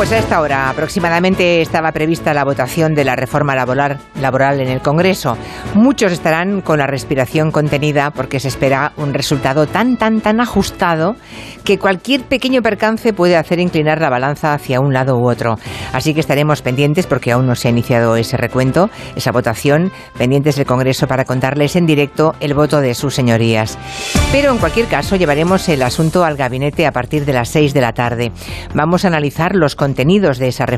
Pues a esta hora aproximadamente estaba prevista la votación de la reforma laboral, laboral en el Congreso. Muchos estarán con la respiración contenida porque se espera un resultado tan, tan, tan ajustado que cualquier pequeño percance puede hacer inclinar la balanza hacia un lado u otro. Así que estaremos pendientes porque aún no se ha iniciado ese recuento, esa votación, pendientes del Congreso para contarles en directo el voto de sus señorías. Pero en cualquier caso llevaremos el asunto al gabinete a partir de las seis de la tarde. Vamos a analizar los contenidos de esa reforma